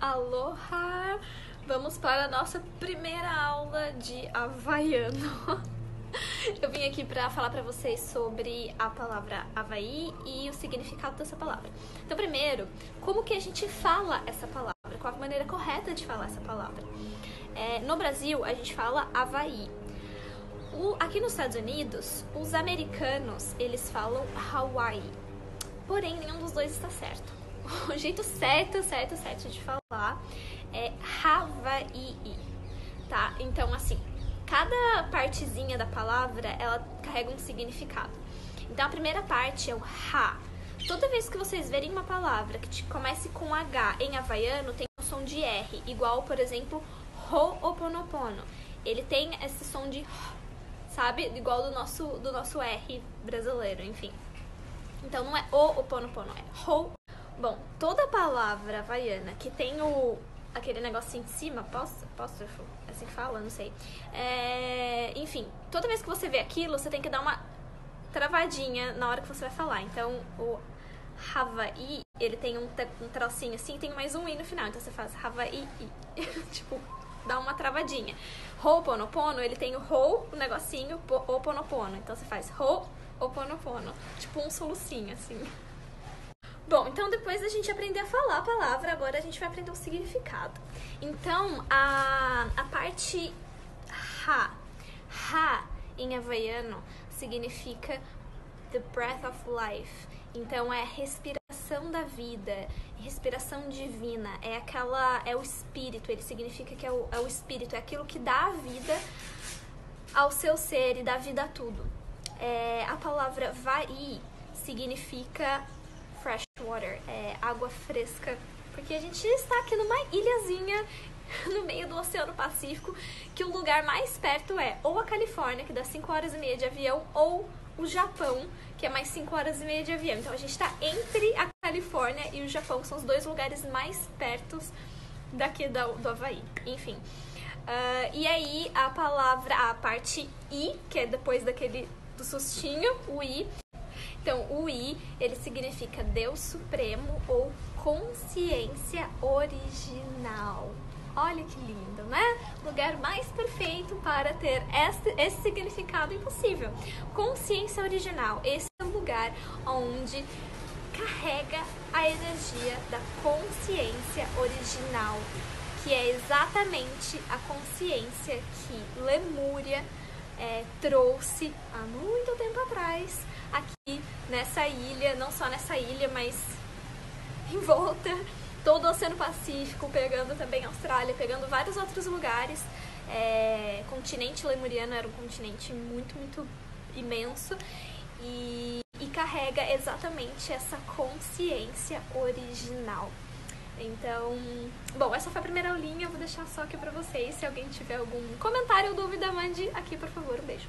Aloha! Vamos para a nossa primeira aula de havaiano. Eu vim aqui para falar para vocês sobre a palavra Havaí e o significado dessa palavra. Então, primeiro, como que a gente fala essa palavra? Qual a maneira correta de falar essa palavra? É, no Brasil, a gente fala Havaí. O, aqui nos Estados Unidos, os americanos, eles falam Hawaii. Porém, nenhum dos dois está certo. O jeito certo, certo, certo de falar é Havaí, tá? Então, assim, cada partezinha da palavra, ela carrega um significado. Então, a primeira parte é o ha. Toda vez que vocês verem uma palavra que comece com H em havaiano, tem um som de R, igual, por exemplo, Ho'oponopono. Ele tem esse som de sabe? Igual do nosso, do nosso R brasileiro, enfim. Então não é o oponopono, é ho. Bom, toda palavra havaiana que tem o aquele negocinho em cima, apóstrofo, assim que fala, não sei. É, enfim, toda vez que você vê aquilo, você tem que dar uma travadinha na hora que você vai falar. Então, o Havaí, ele tem um, um tracinho assim, tem mais um i no final. Então você faz Havaí, tipo, dá uma travadinha. Ho'oponopono, ele tem o ho, o negocinho, oponopono. Então você faz ho, oponopono. Tipo um solucinho, assim. Bom, então depois da gente aprender a falar a palavra, agora a gente vai aprender o significado. Então, a, a parte ha, ha em havaiano significa the breath of life. Então é respiração da vida, respiração divina, é aquela é o espírito, ele significa que é o, é o espírito, é aquilo que dá a vida ao seu ser e dá vida a tudo. É, a palavra vai significa water, é água fresca, porque a gente está aqui numa ilhazinha no meio do Oceano Pacífico, que o lugar mais perto é ou a Califórnia, que dá 5 horas e meia de avião, ou o Japão, que é mais 5 horas e meia de avião. Então a gente está entre a Califórnia e o Japão, que são os dois lugares mais pertos daqui do, do Havaí. Enfim. Uh, e aí a palavra, a parte I, que é depois daquele do sustinho, o I. Então, o I, ele significa Deus Supremo ou consciência original. Olha que lindo, né? Lugar mais perfeito para ter esse, esse significado impossível. Consciência original. Esse é o lugar onde carrega a energia da consciência original, que é exatamente a consciência que Lemúria é, trouxe há muito tempo atrás aqui nessa ilha, não só nessa ilha, mas em volta todo o Oceano Pacífico, pegando também a Austrália, pegando vários outros lugares. É, continente lemuriano era um continente muito, muito imenso e, e carrega exatamente essa consciência original. Então, bom, essa foi a primeira aulinha, vou deixar só aqui pra vocês. Se alguém tiver algum comentário ou dúvida, mande aqui, por favor. Um beijo.